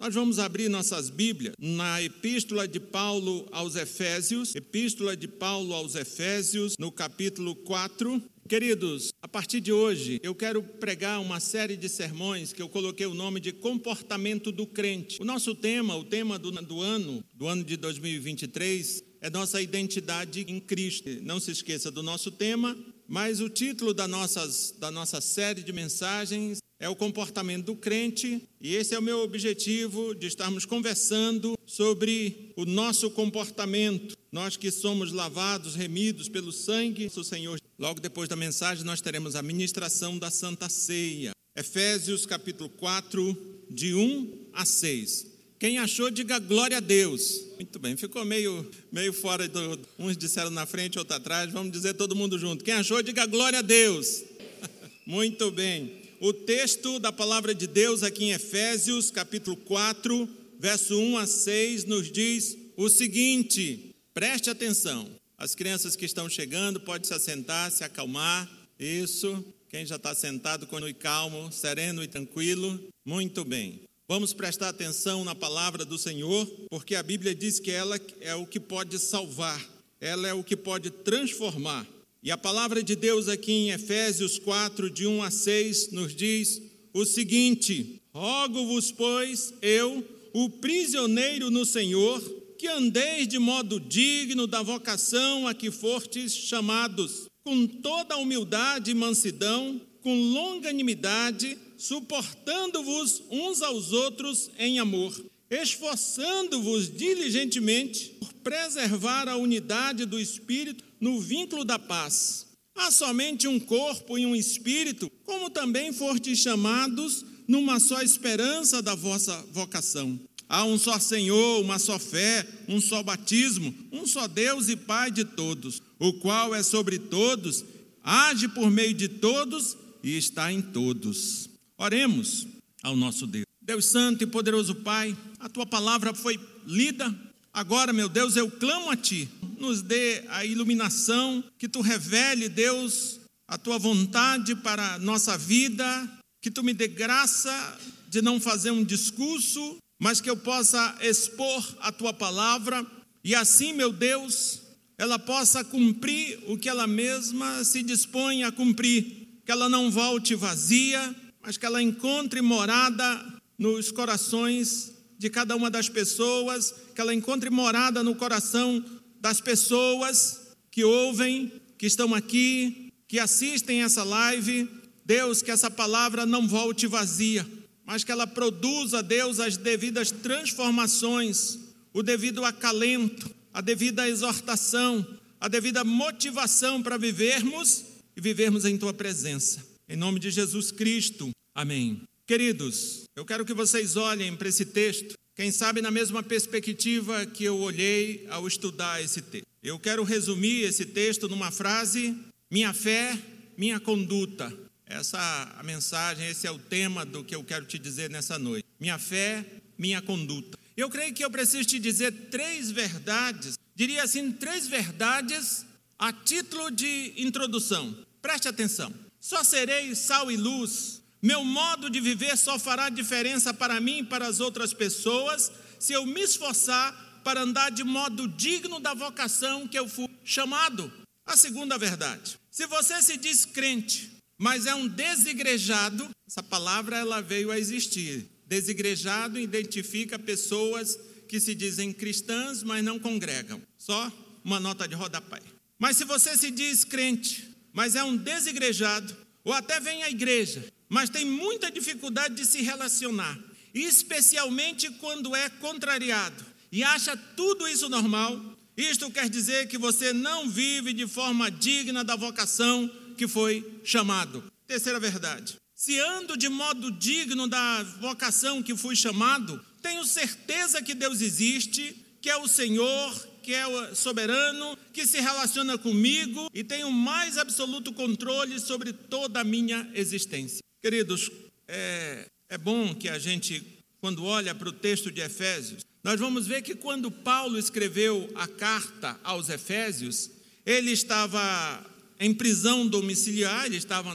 Nós vamos abrir nossas Bíblias na Epístola de Paulo aos Efésios, Epístola de Paulo aos Efésios, no capítulo 4. Queridos, a partir de hoje eu quero pregar uma série de sermões que eu coloquei o nome de comportamento do crente. O nosso tema, o tema do, do ano, do ano de 2023, é nossa identidade em Cristo. Não se esqueça do nosso tema, mas o título da, nossas, da nossa série de mensagens é o comportamento do crente, e esse é o meu objetivo de estarmos conversando sobre o nosso comportamento. Nós que somos lavados, remidos pelo sangue do Senhor. Logo depois da mensagem, nós teremos a ministração da Santa Ceia. Efésios capítulo 4, de 1 a 6. Quem achou, diga glória a Deus. Muito bem, ficou meio, meio fora do. Uns disseram na frente, outros atrás. Vamos dizer todo mundo junto. Quem achou, diga glória a Deus. Muito bem. O texto da palavra de Deus aqui em Efésios, capítulo 4, verso 1 a 6, nos diz o seguinte: preste atenção. As crianças que estão chegando, pode se assentar, se acalmar. Isso. Quem já está sentado, continue calmo, sereno e tranquilo. Muito bem. Vamos prestar atenção na palavra do Senhor, porque a Bíblia diz que ela é o que pode salvar, ela é o que pode transformar. E a palavra de Deus aqui em Efésios 4, de 1 a 6, nos diz o seguinte: Rogo-vos, pois, eu, o prisioneiro no Senhor, que andeis de modo digno da vocação a que fortes chamados, com toda humildade e mansidão, com longanimidade, suportando-vos uns aos outros em amor, esforçando-vos diligentemente por preservar a unidade do Espírito no vínculo da paz. Há somente um corpo e um espírito, como também fortes chamados numa só esperança da vossa vocação. Há um só Senhor, uma só fé, um só batismo, um só Deus e Pai de todos, o qual é sobre todos, age por meio de todos e está em todos. Oremos ao nosso Deus. Deus Santo e poderoso Pai, a tua palavra foi lida. Agora, meu Deus, eu clamo a ti nos dê a iluminação, que tu revele, Deus, a tua vontade para a nossa vida, que tu me dê graça de não fazer um discurso, mas que eu possa expor a tua palavra e assim, meu Deus, ela possa cumprir o que ela mesma se dispõe a cumprir, que ela não volte vazia, mas que ela encontre morada nos corações de cada uma das pessoas, que ela encontre morada no coração das pessoas que ouvem, que estão aqui, que assistem essa live. Deus, que essa palavra não volte vazia, mas que ela produza, Deus, as devidas transformações, o devido acalento, a devida exortação, a devida motivação para vivermos e vivermos em tua presença. Em nome de Jesus Cristo. Amém. Queridos, eu quero que vocês olhem para esse texto quem sabe na mesma perspectiva que eu olhei ao estudar esse texto. Eu quero resumir esse texto numa frase: minha fé, minha conduta. Essa a mensagem, esse é o tema do que eu quero te dizer nessa noite. Minha fé, minha conduta. Eu creio que eu preciso te dizer três verdades, diria assim, três verdades a título de introdução. Preste atenção. Só serei sal e luz meu modo de viver só fará diferença para mim e para as outras pessoas se eu me esforçar para andar de modo digno da vocação que eu fui chamado. A segunda verdade: se você se diz crente, mas é um desigrejado, essa palavra ela veio a existir. Desigrejado identifica pessoas que se dizem cristãs, mas não congregam. Só uma nota de rodapé. Mas se você se diz crente, mas é um desigrejado, ou até vem à igreja, mas tem muita dificuldade de se relacionar, especialmente quando é contrariado e acha tudo isso normal. Isto quer dizer que você não vive de forma digna da vocação que foi chamado. Terceira verdade: se ando de modo digno da vocação que fui chamado, tenho certeza que Deus existe, que é o Senhor, que é soberano, que se relaciona comigo e tem o mais absoluto controle sobre toda a minha existência. Queridos, é, é bom que a gente, quando olha para o texto de Efésios, nós vamos ver que quando Paulo escreveu a carta aos Efésios, ele estava em prisão domiciliar, ele estava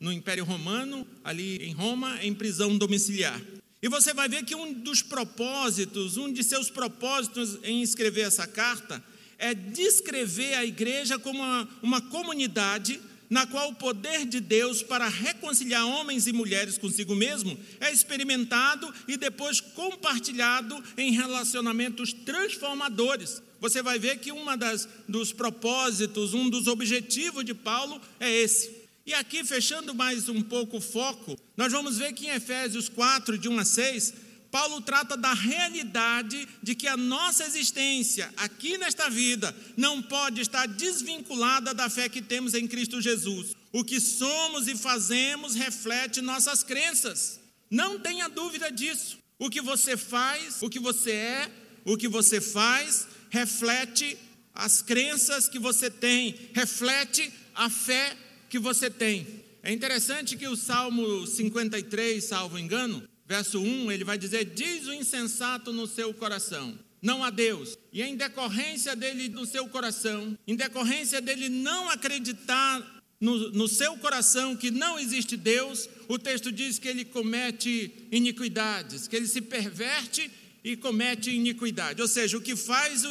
no Império Romano, ali em Roma, em prisão domiciliar. E você vai ver que um dos propósitos, um de seus propósitos em escrever essa carta, é descrever a igreja como uma, uma comunidade na qual o poder de Deus para reconciliar homens e mulheres consigo mesmo é experimentado e depois compartilhado em relacionamentos transformadores. Você vai ver que um dos propósitos, um dos objetivos de Paulo é esse. E aqui, fechando mais um pouco o foco, nós vamos ver que em Efésios 4, de 1 a 6, Paulo trata da realidade de que a nossa existência aqui nesta vida não pode estar desvinculada da fé que temos em Cristo Jesus. O que somos e fazemos reflete nossas crenças. Não tenha dúvida disso. O que você faz, o que você é, o que você faz, reflete as crenças que você tem, reflete a fé que você tem. É interessante que o Salmo 53, salvo engano, verso 1, ele vai dizer: Diz o insensato no seu coração, não a Deus. E em decorrência dele no seu coração, em decorrência dele não acreditar no, no, seu coração que não existe Deus, o texto diz que ele comete iniquidades, que ele se perverte e comete iniquidade. Ou seja, o que faz o,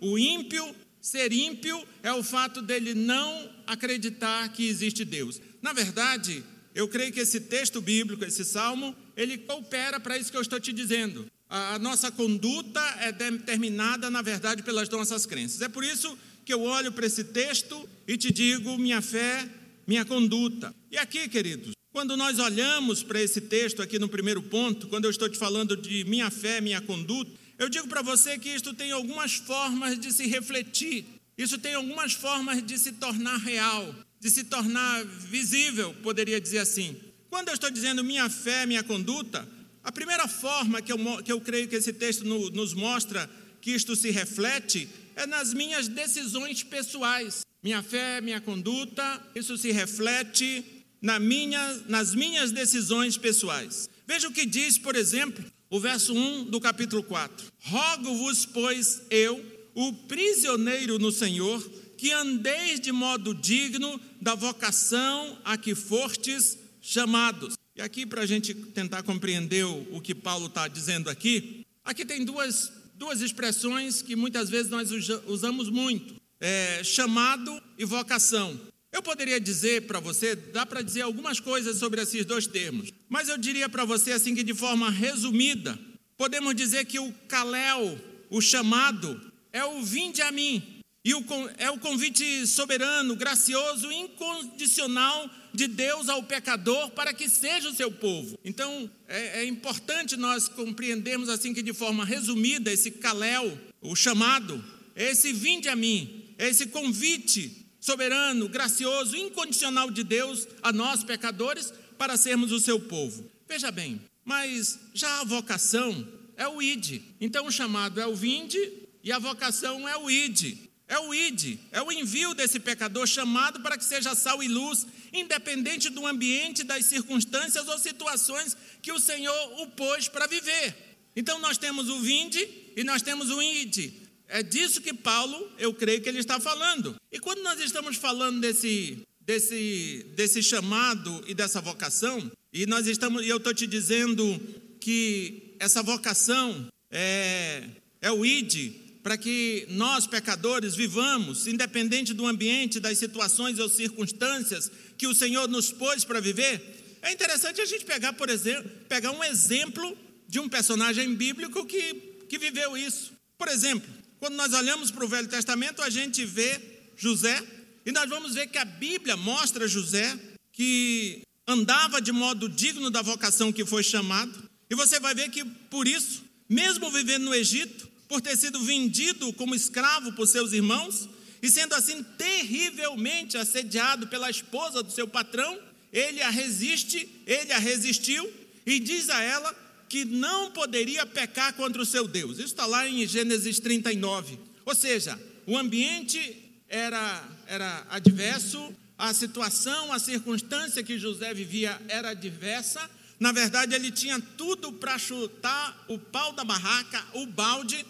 o ímpio ser ímpio é o fato dele não acreditar que existe Deus. Na verdade, eu creio que esse texto bíblico, esse salmo, ele coopera para isso que eu estou te dizendo. A, nossa conduta é determinada, na verdade, pelas nossas crenças. É por isso que eu olho para esse texto e te digo minha fé, minha conduta. E aqui, queridos, quando nós olhamos para esse texto aqui no primeiro ponto, quando eu estou te falando de minha fé, minha conduta, eu digo para você que isto tem algumas formas de se refletir, isso tem algumas formas de se tornar real de se tornar visível, poderia dizer assim. Quando eu estou dizendo minha fé, minha conduta, a primeira forma que eu, que eu creio que esse texto no, nos mostra que isto se reflete é nas minhas decisões pessoais. Minha fé, minha conduta, isso se reflete na minha, nas minhas decisões pessoais. Veja o que diz, por exemplo, o verso 1 do capítulo 4: Rogo-vos, pois, eu, o prisioneiro no Senhor, que andeis de modo digno da vocação a que fostes chamados. E aqui, para a gente tentar compreender o que Paulo está dizendo aqui, aqui tem duas, duas expressões que muitas vezes nós usamos muito: é, chamado e vocação. Eu poderia dizer para você, dá para dizer algumas coisas sobre esses dois termos, mas eu diria para você assim que de forma resumida, podemos dizer que o caléu, o chamado, é o vinde a mim. E o, é o convite soberano, gracioso, incondicional de Deus ao pecador para que seja o seu povo. Então, é, é importante nós compreendermos assim que de forma resumida esse caléu, o chamado, esse vinde a mim, esse convite soberano, gracioso, incondicional de Deus a nós pecadores para sermos o seu povo. Veja bem, mas já a vocação é o id. Então o chamado é o vinde e a vocação é o id. É o ID, é o envio desse pecador chamado para que seja sal e luz, independente do ambiente, das circunstâncias ou situações que o Senhor o pôs para viver. Então nós temos o vinde e nós temos o ID. É disso que Paulo, eu creio que ele está falando. E quando nós estamos falando desse, desse, desse chamado e dessa vocação, e nós estamos, e eu estou te dizendo que essa vocação é, é o ID, para que nós, pecadores, vivamos, independente do ambiente, das situações ou circunstâncias que o Senhor nos pôs para viver, é interessante a gente pegar, por exemplo, pegar um exemplo de um personagem bíblico que, que viveu isso. Por exemplo, quando nós olhamos para o Velho Testamento, a gente vê José, e nós vamos ver que a Bíblia mostra José que andava de modo digno da vocação que foi chamado, e você vai ver que por isso, mesmo vivendo no Egito, por ter sido vendido como escravo por seus irmãos e sendo assim terrivelmente assediado pela esposa do seu patrão, ele a resiste, ele a resistiu e diz a ela que não poderia pecar contra o seu Deus. Isso está lá em Gênesis 39. Ou seja, o ambiente era, era adverso, a situação, a circunstância que José vivia era adversa, na verdade, ele tinha tudo para chutar o pau da barraca, o balde,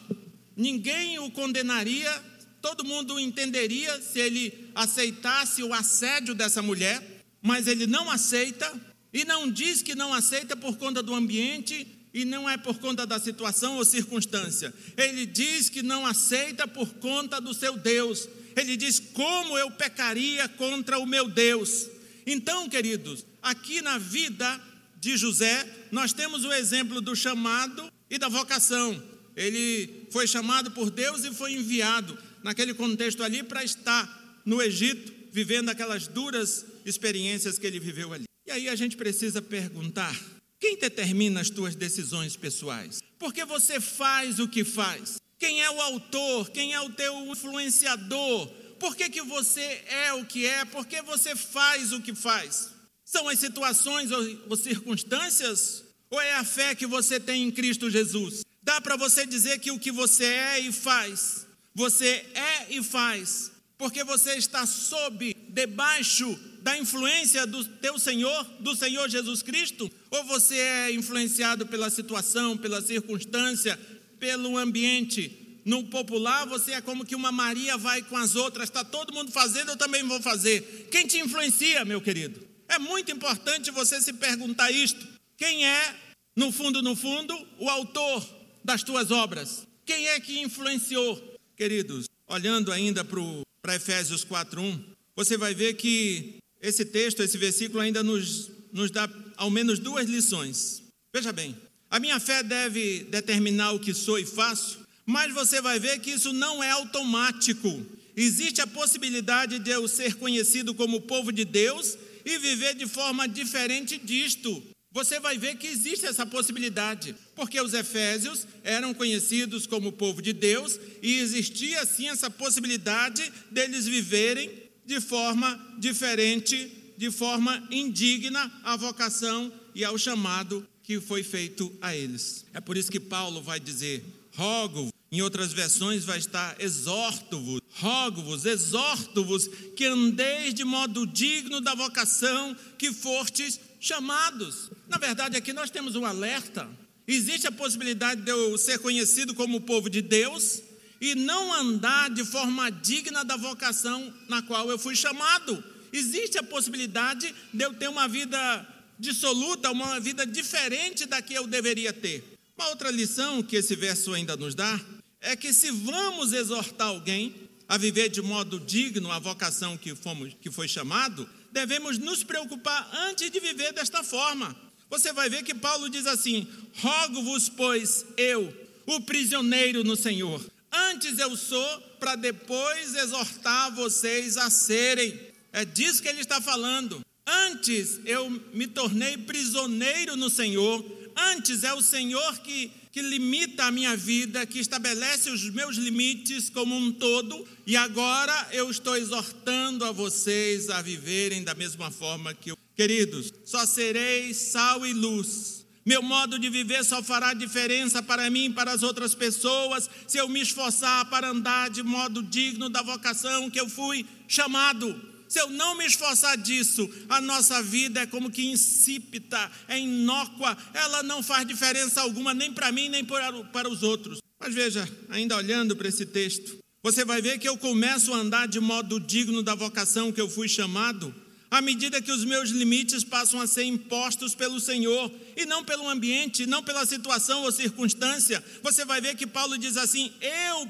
ninguém o condenaria, todo mundo entenderia se ele aceitasse o assédio dessa mulher, mas ele não aceita, E não diz que não aceita por conta do ambiente e não é por conta da situação ou circunstância. Ele diz que não aceita por conta do seu Deus. Ele diz: Como eu pecaria contra o meu Deus? Então, queridos, aqui na vida de José, nós temos o exemplo do chamado e da vocação. Ele foi chamado por Deus e foi enviado, naquele contexto ali, para estar no Egito, vivendo aquelas duras experiências que ele viveu ali. E aí a gente precisa perguntar: quem determina as tuas decisões pessoais? Por que você faz o que faz? Quem é o autor? Quem é o teu influenciador? Por que, que você é o que é? Por que você faz o que faz? São as situações ou circunstâncias? Ou é a fé que você tem em Cristo Jesus? Dá para você dizer que o que você é e faz, você é e faz, porque você está sob, debaixo da influência do teu Senhor, do Senhor Jesus Cristo? Ou você é influenciado pela situação, pela circunstância, pelo ambiente? No popular, você é como que uma Maria vai com as outras, está todo mundo fazendo, eu também vou fazer. Quem te influencia, meu querido? É muito importante você se perguntar isto. Quem é, no fundo, no fundo, o autor das tuas obras? Quem é que influenciou? Queridos, olhando ainda para Efésios 4:1, você vai ver que esse texto, esse versículo ainda nos, nos dá ao menos duas lições. Veja bem, a minha fé deve determinar o que sou e faço, mas você vai ver que isso não é automático. Existe a possibilidade de eu ser conhecido como povo de Deus e viver de forma diferente disto. Você vai ver que existe essa possibilidade, porque os efésios eram conhecidos como povo de Deus e existia sim essa possibilidade deles viverem de forma diferente, de forma indigna à vocação e ao chamado que foi feito a eles. É por isso que Paulo vai dizer: rogo, em outras versões vai estar exorto-vos, rogo-vos, exorto-vos que andeis de modo digno da vocação que fortes chamados. Na verdade, aqui nós temos um alerta. Existe a possibilidade de eu ser conhecido como povo de Deus, e não andar de forma digna da vocação na qual eu fui chamado. Existe a possibilidade de eu ter uma vida dissoluta, uma vida diferente da que eu deveria ter. Uma outra lição que esse verso ainda nos dá é que se vamos exortar alguém a viver de modo digno a vocação que, fomos, que foi chamado, devemos nos preocupar antes de viver desta forma. Você vai ver que Paulo diz assim: Rogo-vos, pois, eu, o prisioneiro no Senhor, Antes eu sou para depois exortar vocês a serem. É disso que ele está falando. Antes eu me tornei prisioneiro no Senhor. Antes é o Senhor que, que limita a minha vida, que estabelece os meus limites como um todo. E agora eu estou exortando a vocês a viverem da mesma forma que eu. Queridos, só serei sal e luz meu modo de viver só fará diferença para mim e para as outras pessoas se eu me esforçar para andar de modo digno da vocação que eu fui chamado. Se eu não me esforçar disso, a nossa vida é como que insípida, é inócua, ela não faz diferença alguma nem para mim nem para os outros. Mas veja, ainda olhando para esse texto, você vai ver que eu começo a andar de modo digno da vocação que eu fui chamado à medida que os meus limites passam a ser impostos pelo Senhor e não pelo ambiente, não pela situação ou circunstância, você vai ver que Paulo diz assim: Eu,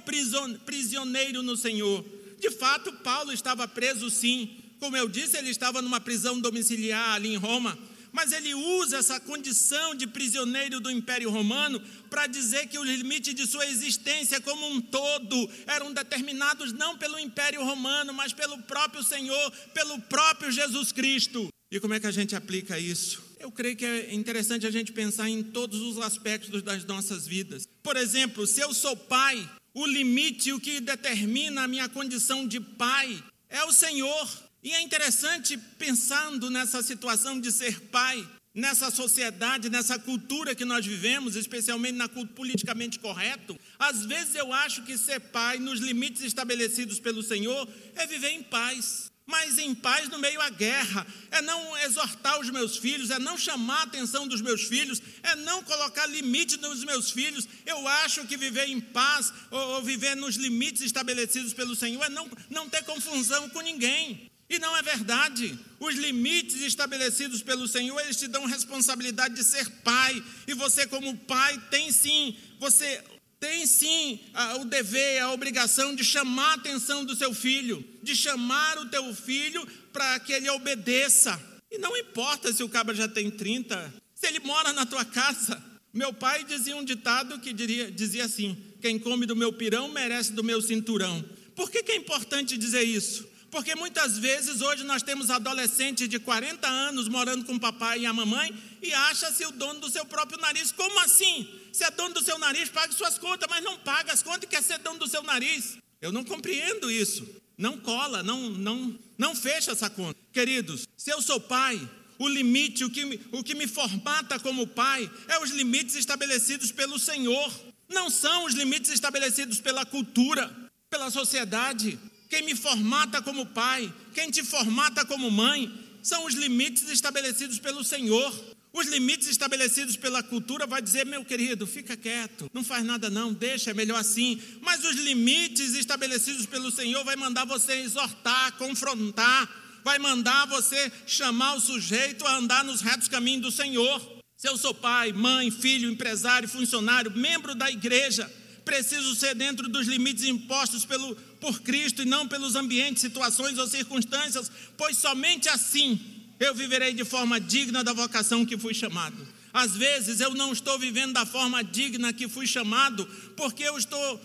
prisioneiro no Senhor. De fato, Paulo estava preso sim. Como eu disse, ele estava numa prisão domiciliar ali em Roma mas ele usa essa condição de prisioneiro do Império Romano para dizer que o limite de sua existência como um todo eram determinados não pelo Império Romano, mas pelo próprio Senhor, pelo próprio Jesus Cristo. E como é que a gente aplica isso? Eu creio que é interessante a gente pensar em todos os aspectos das nossas vidas. Por exemplo, se eu sou pai, o limite, o que determina a minha condição de pai é o Senhor. E é interessante pensando nessa situação de ser pai, nessa sociedade, nessa cultura que nós vivemos, especialmente na cultura politicamente correto, às vezes eu acho que ser pai, nos limites estabelecidos pelo Senhor, é viver em paz. Mas em paz no meio à guerra, é não exortar os meus filhos, é não chamar a atenção dos meus filhos, é não colocar limite nos meus filhos. Eu acho que viver em paz ou, ou viver nos limites estabelecidos pelo Senhor é não, não ter confusão com ninguém. E não é verdade. Os limites estabelecidos pelo Senhor, eles te dão responsabilidade de ser pai. E você, como pai, tem sim, você tem sim a, o dever, a obrigação de chamar a atenção do seu filho, de chamar o teu filho para que ele obedeça. E não importa se o cabra já tem 30, se ele mora na tua casa. Meu pai dizia um ditado que diria, dizia assim: quem come do meu pirão merece do meu cinturão. Por que, que é importante dizer isso? Porque muitas vezes hoje nós temos adolescentes de 40 anos morando com o papai e a mamãe e acha-se o dono do seu próprio nariz. Como assim? Se é dono do seu nariz, pague suas contas, mas não paga as contas e quer ser dono do seu nariz. Eu não compreendo isso. Não cola, não, não, não fecha essa conta. Queridos, se eu sou pai, o limite, o que, o que me formata como pai, é os limites estabelecidos pelo Senhor. Não são os limites estabelecidos pela cultura, pela sociedade. Quem me formata como pai, quem te formata como mãe, são os limites estabelecidos pelo Senhor. Os limites estabelecidos pela cultura vai dizer, meu querido, fica quieto, não faz nada não, deixa, é melhor assim. Mas os limites estabelecidos pelo Senhor vai mandar você exortar, confrontar, vai mandar você chamar o sujeito a andar nos retos caminhos do Senhor. Se eu sou pai, mãe, filho, empresário, funcionário, membro da igreja, preciso ser dentro dos limites impostos pelo, por Cristo e não pelos ambientes, situações ou circunstâncias, pois somente assim eu viverei de forma digna da vocação que fui chamado. Às vezes eu não estou vivendo da forma digna que fui chamado, porque eu estou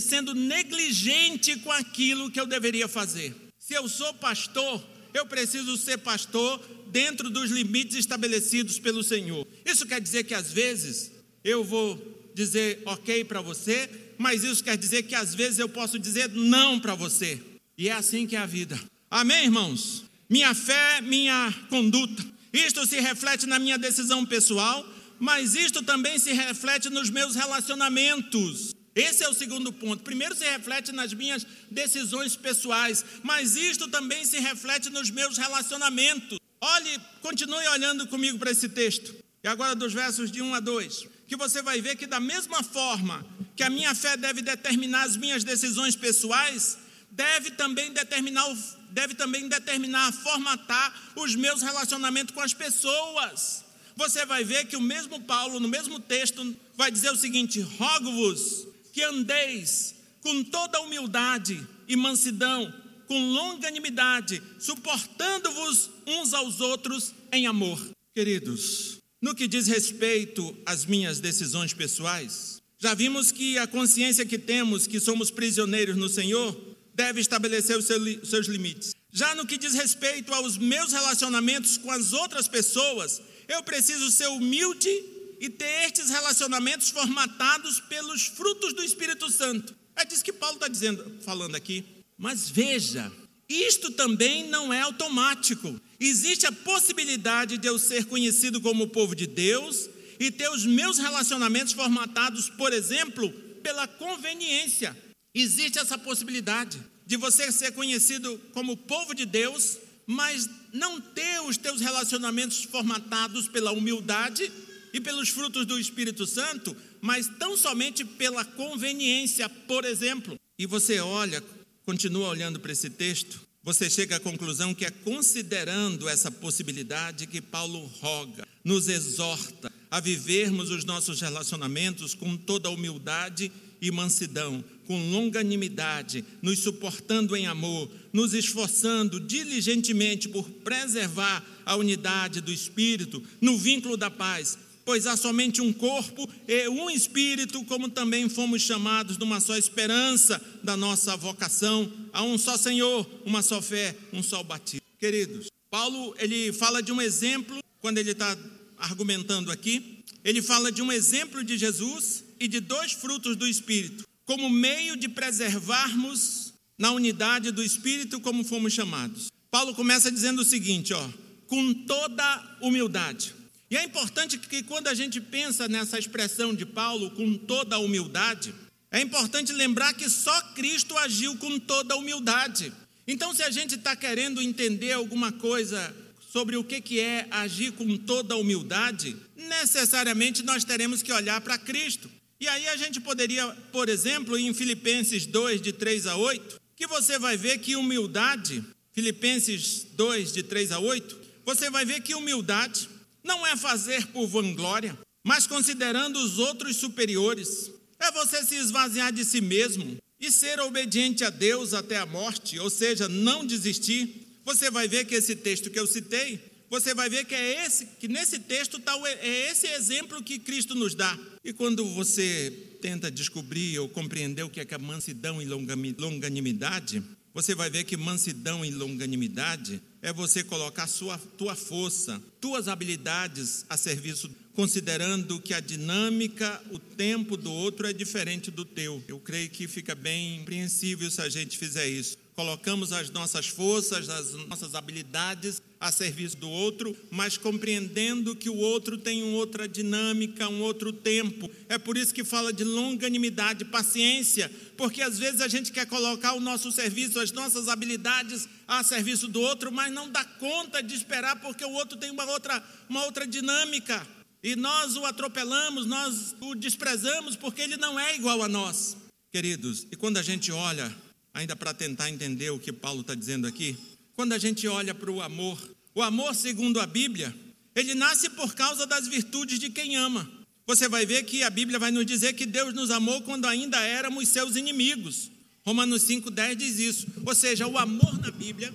sendo negligente com aquilo que eu deveria fazer. Se eu sou pastor, eu preciso ser pastor dentro dos limites estabelecidos pelo Senhor. Isso quer dizer que às vezes eu vou dizer ok para você, mas isso quer dizer que às vezes eu posso dizer não para você. E é assim que é a vida. Amém, irmãos? Minha fé, minha conduta. Isto se reflete na minha decisão pessoal, mas isto também se reflete nos meus relacionamentos. Esse é o segundo ponto. Primeiro se reflete nas minhas decisões pessoais, mas isto também se reflete nos meus relacionamentos. Olhe, continue olhando comigo para esse texto. E agora dos versos de 1 a 2 que você vai ver que, da mesma forma que a minha fé deve determinar as minhas decisões pessoais, deve também determinar, deve também determinar, formatar os meus relacionamentos com as pessoas. Você vai ver que o mesmo Paulo, no mesmo texto, vai dizer o seguinte: rogo-vos que andeis com toda humildade e mansidão, com longanimidade, suportando-vos uns aos outros em amor. Queridos, no que diz respeito às minhas decisões pessoais, já vimos que a consciência que temos, que somos prisioneiros no Senhor, deve estabelecer os seus limites. Já no que diz respeito aos meus relacionamentos com as outras pessoas, eu preciso ser humilde e ter estes relacionamentos formatados pelos frutos do Espírito Santo. É disso que Paulo está dizendo, falando aqui. Mas veja, isto também não é automático. Existe a possibilidade de eu ser conhecido como povo de Deus e ter os meus relacionamentos formatados, por exemplo, pela conveniência. Existe essa possibilidade de você ser conhecido como povo de Deus, mas não ter os teus relacionamentos formatados pela humildade e pelos frutos do Espírito Santo, mas tão somente pela conveniência, por exemplo. E você olha continua olhando para esse texto, você chega à conclusão que é considerando essa possibilidade que Paulo roga, nos exorta a vivermos os nossos relacionamentos com toda humildade e mansidão, com longanimidade, nos suportando em amor, nos esforçando diligentemente por preservar a unidade do espírito no vínculo da paz, pois há somente um corpo e um espírito, como também fomos chamados numa só esperança da nossa vocação, há um só Senhor, uma só fé, um só batismo. Queridos, Paulo ele fala de um exemplo quando ele está argumentando aqui. Ele fala de um exemplo de Jesus e de dois frutos do Espírito, como meio de preservarmos na unidade do Espírito, como fomos chamados. Paulo começa dizendo o seguinte, ó, com toda humildade. E é importante que quando a gente pensa nessa expressão de Paulo com toda a humildade, é importante lembrar que só Cristo agiu com toda a humildade. Então, se a gente está querendo entender alguma coisa sobre o que é agir com toda a humildade, necessariamente nós teremos que olhar para Cristo. E aí a gente poderia, por exemplo, em Filipenses 2, de 3 a 8, que você vai ver que humildade Filipenses 2, de 3 a 8, você vai ver que humildade não é fazer por vanglória, mas considerando os outros superiores. É você se esvaziar de si mesmo e ser obediente a Deus até a morte, ou seja, não desistir. Você vai ver que esse texto que eu citei, você vai ver que é esse, que nesse texto tá, é esse exemplo que Cristo nos dá. E quando você tenta descobrir ou compreender o que é, que é mansidão e longanimidade, você vai ver que mansidão e longanimidade é você colocar sua tua força, tuas habilidades a serviço, considerando que a dinâmica, o tempo do outro é diferente do teu. Eu creio que fica bem compreensível se a gente fizer isso colocamos as nossas forças, as nossas habilidades a serviço do outro, mas compreendendo que o outro tem uma outra dinâmica, um outro tempo. É por isso que fala de longanimidade, paciência, porque às vezes a gente quer colocar o nosso serviço, as nossas habilidades a serviço do outro, mas não dá conta de esperar porque o outro tem uma outra, uma outra dinâmica. E nós o atropelamos, nós o desprezamos porque ele não é igual a nós. Queridos, e quando a gente olha ainda para tentar entender o que Paulo está dizendo aqui, quando a gente olha para o amor, o amor, segundo a Bíblia, ele nasce por causa das virtudes de quem ama. Você vai ver que a Bíblia vai nos dizer que Deus nos amou quando ainda éramos seus inimigos. Romanos 5,10 diz isso. Ou seja, o amor na Bíblia,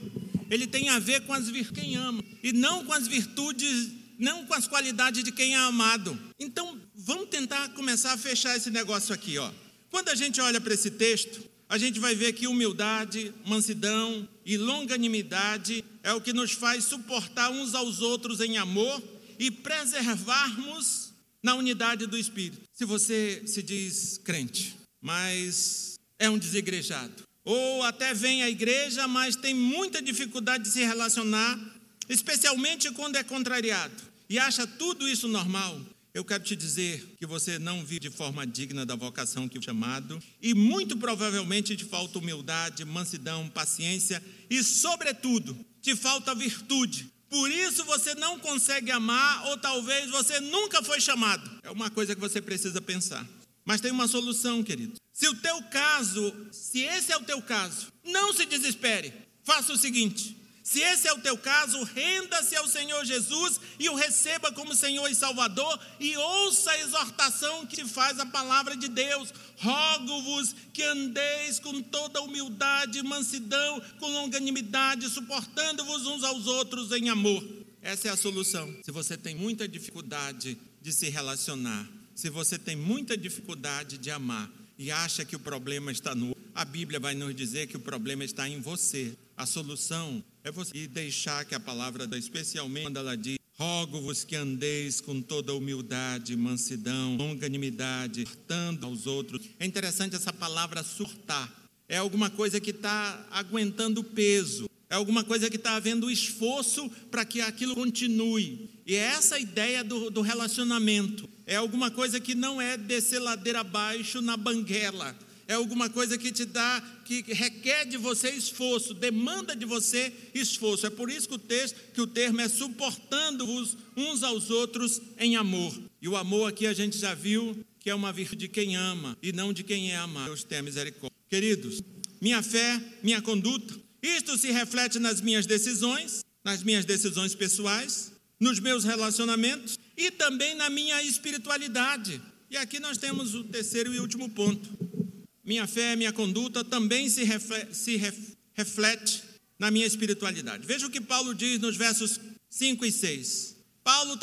ele tem a ver com as virtudes de quem ama, e não com as virtudes, não com as qualidades de quem é amado. Então, vamos tentar começar a fechar esse negócio aqui, ó. Quando a gente olha para esse texto, a gente vai ver que humildade, mansidão e longanimidade é o que nos faz suportar uns aos outros em amor e preservarmos na unidade do Espírito. Se você se diz crente, mas é um desigrejado, ou até vem à igreja, mas tem muita dificuldade de se relacionar, especialmente quando é contrariado, e acha tudo isso normal, eu quero te dizer que você não vive de forma digna da vocação que foi chamado, e muito provavelmente te falta humildade, mansidão, paciência e, sobretudo, te falta virtude. Por isso você não consegue amar, ou talvez você nunca foi chamado. É uma coisa que você precisa pensar. Mas tem uma solução, querido. Se o teu caso, se esse é o teu caso, não se desespere. Faça o seguinte: se esse é o teu caso, renda-se ao Senhor Jesus e o receba como Senhor e Salvador e ouça a exortação que te faz a palavra de Deus. Rogo-vos que andeis com toda humildade, mansidão, com longanimidade, suportando-vos uns aos outros em amor. Essa é a solução. Se você tem muita dificuldade de se relacionar, se você tem muita dificuldade de amar e acha que o problema está no a Bíblia vai nos dizer que o problema está em você. A solução é você deixar que a palavra, especialmente quando ela diz: Rogo-vos que andeis com toda humildade, mansidão, longanimidade, suportando aos outros. É interessante essa palavra surtar. É alguma coisa que está aguentando peso. É alguma coisa que está havendo esforço para que aquilo continue. E é essa a ideia do, do relacionamento. É alguma coisa que não é descer ladeira abaixo na banguela é alguma coisa que te dá, que requer de você esforço, demanda de você esforço. É por isso que o texto, que o termo é suportando-vos uns aos outros em amor. E o amor aqui a gente já viu que é uma virtude de quem ama e não de quem é amado. Deus tem misericórdia. Queridos, minha fé, minha conduta, isto se reflete nas minhas decisões, nas minhas decisões pessoais, nos meus relacionamentos e também na minha espiritualidade. E aqui nós temos o terceiro e último ponto minha fé, minha conduta também se reflete, se reflete na minha espiritualidade. Veja o que Paulo diz nos versos 5 e 6. Paulo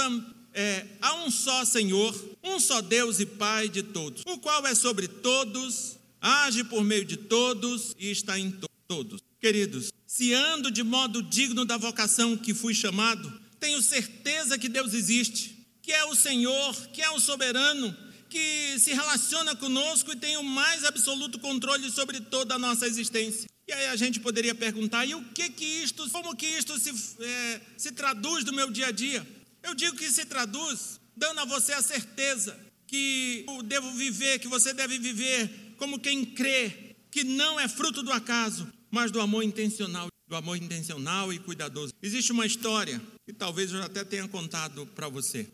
é, há um só Senhor, um só Deus e Pai de todos, o qual é sobre todos, age por meio de todos e está em to todos. Queridos, se ando de modo digno da vocação que fui chamado, tenho certeza que Deus existe, que é o Senhor, que é o soberano, que se relaciona conosco e tem o mais absoluto controle sobre toda a nossa existência. E aí a gente poderia perguntar: e o que que isto, como que isto se, é, se traduz no meu dia a dia? Eu digo que se traduz dando a você a certeza que eu devo viver, que você deve viver como quem crê, que não é fruto do acaso, mas do amor intencional, do amor intencional e cuidadoso. Existe uma história que talvez eu até tenha contado para você.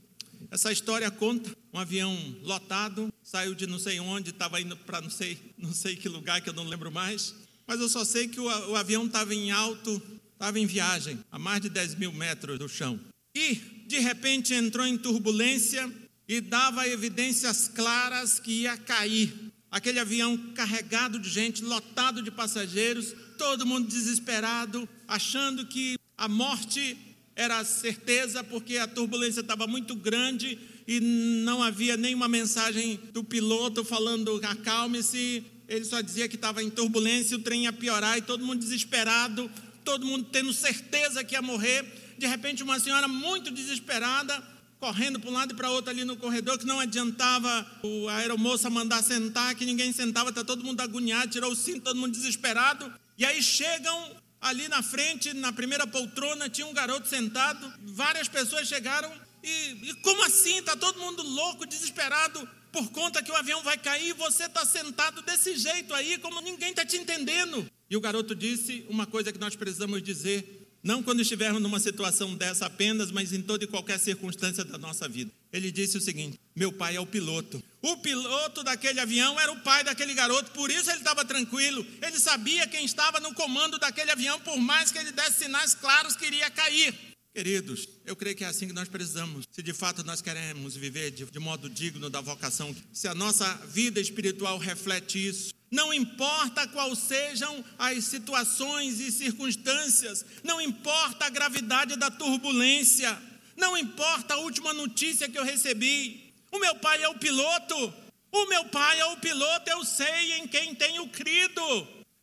Essa história conta um avião lotado, saiu de não sei onde, estava indo para não sei, não sei que lugar que eu não lembro mais, mas eu só sei que o, o avião estava em alto, estava em viagem, a mais de 10 mil metros do chão. E, de repente, entrou em turbulência e dava evidências claras que ia cair. Aquele avião carregado de gente, lotado de passageiros, todo mundo desesperado, achando que a morte era certeza, porque a turbulência estava muito grande e não havia nenhuma mensagem do piloto falando acalme-se. Ele só dizia que estava em turbulência, o trem ia piorar e todo mundo desesperado, todo mundo tendo certeza que ia morrer. De repente, uma senhora muito desesperada, correndo para um lado e para outro ali no corredor, que não adiantava a aeromoça mandar sentar, que ninguém sentava, está todo mundo agoniado, tirou o cinto, todo mundo desesperado. E aí chegam ali na frente, na primeira poltrona, tinha um garoto sentado, várias pessoas chegaram e, e como assim? Está todo mundo louco, desesperado por conta que o avião vai cair e você está sentado desse jeito aí, como ninguém está te entendendo. E o garoto disse uma coisa que nós precisamos dizer não quando estivermos numa situação dessa apenas, mas em toda e qualquer circunstância da nossa vida. Ele disse o seguinte: Meu pai é o piloto. O piloto daquele avião era o pai daquele garoto, por isso ele estava tranquilo. Ele sabia quem estava no comando daquele avião, por mais que ele desse sinais claros que iria cair. Queridos, eu creio que é assim que nós precisamos. Se de fato nós queremos viver de, de modo digno da vocação, se a nossa vida espiritual reflete isso, não importa quais sejam as situações e circunstâncias, não importa a gravidade da turbulência, não importa a última notícia que eu recebi. O meu pai é o piloto, o meu pai é o piloto, eu sei em quem tenho crido.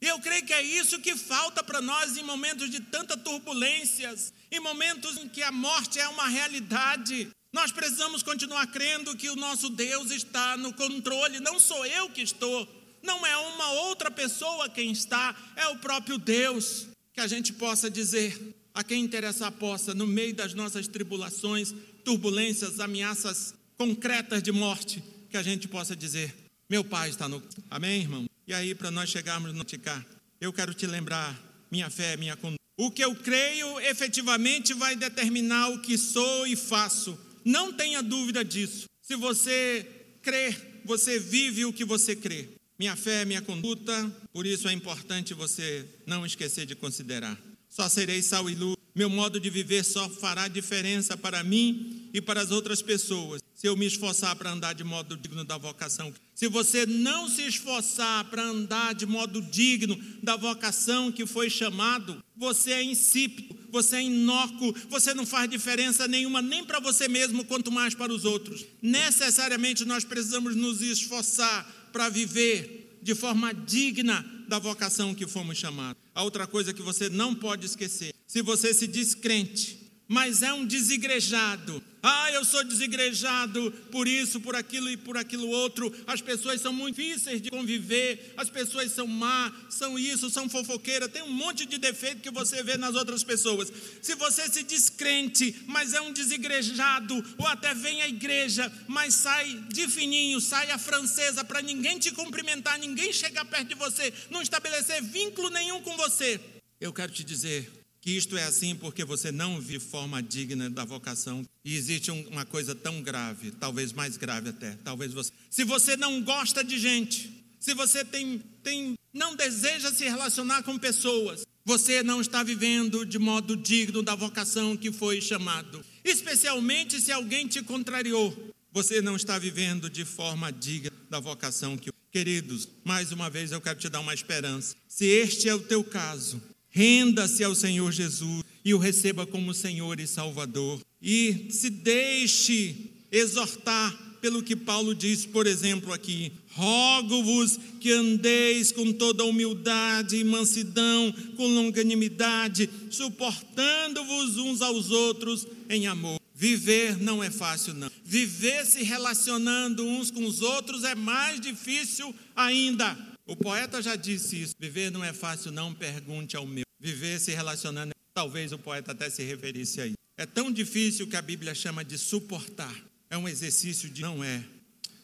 E eu creio que é isso que falta para nós em momentos de tanta turbulências, em momentos em que a morte é uma realidade. Nós precisamos continuar crendo que o nosso Deus está no controle, não sou eu que estou, não é uma outra pessoa quem está, é o próprio Deus. Que a gente possa dizer, a quem interessar possa, no meio das nossas tribulações, turbulências, ameaças concretas de morte, que a gente possa dizer: Meu Pai está no. Amém, irmão? E aí, para nós chegarmos no Ticar, eu quero te lembrar: minha fé, minha conduta. O que eu creio efetivamente vai determinar o que sou e faço. Não tenha dúvida disso. Se você crê, você vive o que você crê. Minha fé é minha conduta, por isso é importante você não esquecer de considerar. Só serei sal e luz. Meu modo de viver só fará diferença para mim e para as outras pessoas se eu me esforçar para andar de modo digno da vocação. Se você não se esforçar para andar de modo digno da vocação que foi chamado, você é insípido, você é inócuo, você não faz diferença nenhuma nem para você mesmo, quanto mais para os outros. Necessariamente nós precisamos nos esforçar para viver de forma digna da vocação que fomos chamados. A outra coisa que você não pode esquecer: se você se diz crente, mas é um desigrejado, ah, eu sou desigrejado por isso, por aquilo e por aquilo outro. As pessoas são muito difíceis de conviver, as pessoas são má, são isso, são fofoqueiras. Tem um monte de defeito que você vê nas outras pessoas. Se você se descrente, mas é um desigrejado, ou até vem à igreja, mas sai de fininho, sai a francesa para ninguém te cumprimentar, ninguém chegar perto de você, não estabelecer vínculo nenhum com você. Eu quero te dizer, que isto é assim porque você não vive forma digna da vocação. E existe uma coisa tão grave, talvez mais grave até, talvez você. Se você não gosta de gente, se você tem, tem não deseja se relacionar com pessoas, você não está vivendo de modo digno da vocação que foi chamado. Especialmente se alguém te contrariou, você não está vivendo de forma digna da vocação que Queridos, mais uma vez eu quero te dar uma esperança. Se este é o teu caso, Renda-se ao Senhor Jesus e o receba como Senhor e Salvador. E se deixe exortar pelo que Paulo diz, por exemplo, aqui: Rogo-vos que andeis com toda humildade e mansidão, com longanimidade, suportando-vos uns aos outros em amor. Viver não é fácil, não. Viver se relacionando uns com os outros é mais difícil ainda. O poeta já disse isso. Viver não é fácil, não pergunte ao meu viver se relacionando. Talvez o poeta até se referisse aí. É tão difícil que a Bíblia chama de suportar. É um exercício de não é.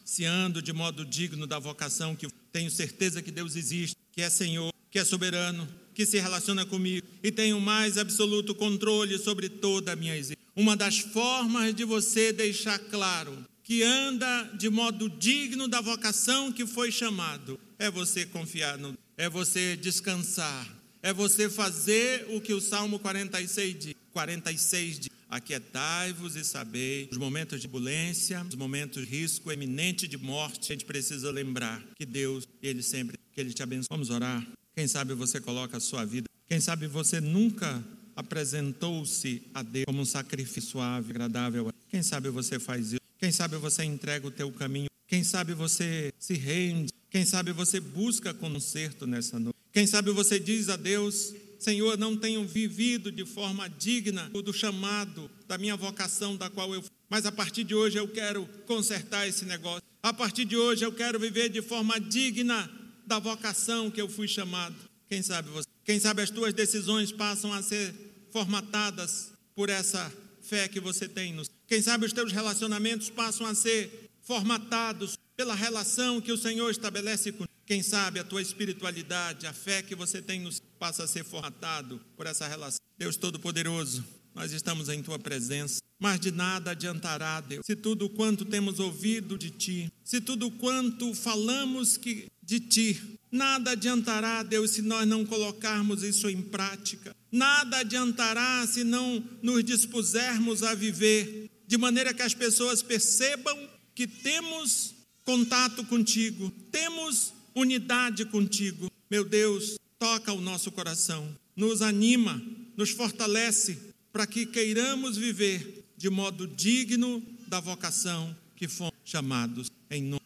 Se ando de modo digno da vocação que tenho certeza que Deus existe, que é Senhor, que é soberano, que se relaciona comigo e tenho mais absoluto controle sobre toda a minha existência. Uma das formas de você deixar claro que anda de modo digno da vocação que foi chamado é você confiar no, é você descansar é você fazer o que o Salmo 46 diz. 46 diz. Aquietai-vos e sabei, nos momentos de turbulência, nos momentos de risco eminente de morte, a gente precisa lembrar que Deus, Ele sempre, que Ele te abençoe. Vamos orar? Quem sabe você coloca a sua vida, quem sabe você nunca apresentou-se a Deus como um sacrifício suave, agradável. Quem sabe você faz isso? Quem sabe você entrega o teu caminho? Quem sabe você se rende? Quem sabe você busca conserto nessa noite? Quem sabe você diz a Deus: Senhor, não tenho vivido de forma digna do chamado, da minha vocação, da qual eu. Mas a partir de hoje eu quero consertar esse negócio. A partir de hoje eu quero viver de forma digna da vocação que eu fui chamado. Quem sabe você? Quem sabe as tuas decisões passam a ser formatadas por essa fé que você tem. Nos... Quem sabe os teus relacionamentos passam a ser formatados pela relação que o Senhor estabelece com quem sabe a tua espiritualidade, a fé que você tem nos passa a ser formatado por essa relação. Deus Todo-Poderoso, nós estamos em tua presença, mas de nada adiantará, Deus, se tudo quanto temos ouvido de ti, se tudo quanto falamos que de ti, nada adiantará, Deus, se nós não colocarmos isso em prática. Nada adiantará se não nos dispusermos a viver de maneira que as pessoas percebam que temos contato contigo, temos unidade contigo. Meu Deus, toca o nosso coração, nos anima, nos fortalece para que queiramos viver de modo digno da vocação que fomos chamados em nome